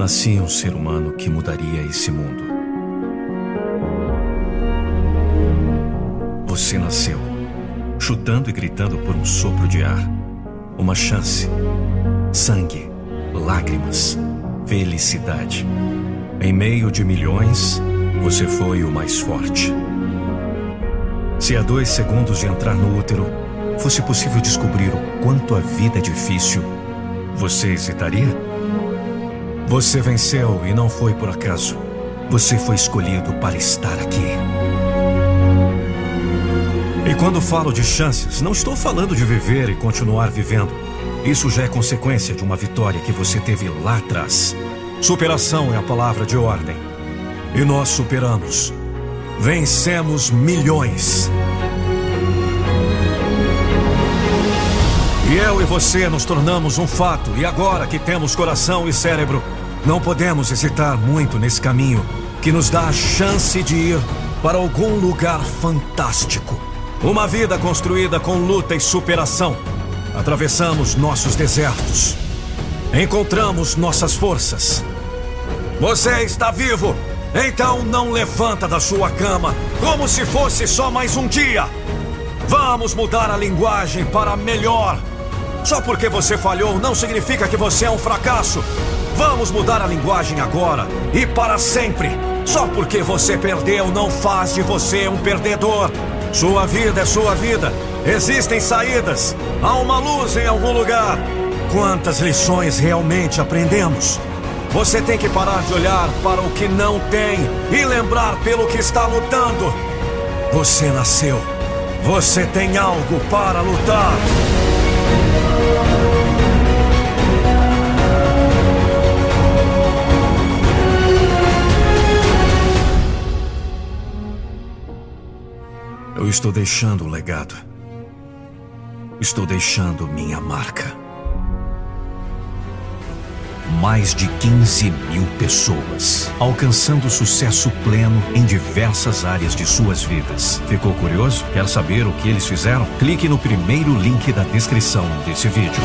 Nascia um ser humano que mudaria esse mundo. Você nasceu, chutando e gritando por um sopro de ar. Uma chance. Sangue, lágrimas, felicidade. Em meio de milhões, você foi o mais forte. Se a dois segundos de entrar no útero fosse possível descobrir o quanto a vida é difícil, você hesitaria? Você venceu e não foi por acaso. Você foi escolhido para estar aqui. E quando falo de chances, não estou falando de viver e continuar vivendo. Isso já é consequência de uma vitória que você teve lá atrás. Superação é a palavra de ordem. E nós superamos. Vencemos milhões. Você nos tornamos um fato, e agora que temos coração e cérebro, não podemos hesitar muito nesse caminho que nos dá a chance de ir para algum lugar fantástico. Uma vida construída com luta e superação. Atravessamos nossos desertos. Encontramos nossas forças. Você está vivo! Então não levanta da sua cama como se fosse só mais um dia. Vamos mudar a linguagem para melhor. Só porque você falhou não significa que você é um fracasso. Vamos mudar a linguagem agora e para sempre. Só porque você perdeu não faz de você um perdedor. Sua vida é sua vida. Existem saídas. Há uma luz em algum lugar. Quantas lições realmente aprendemos? Você tem que parar de olhar para o que não tem e lembrar pelo que está lutando. Você nasceu. Você tem algo para lutar. Eu estou deixando um legado. Estou deixando minha marca. Mais de 15 mil pessoas, alcançando sucesso pleno em diversas áreas de suas vidas. Ficou curioso? Quer saber o que eles fizeram? Clique no primeiro link da descrição desse vídeo.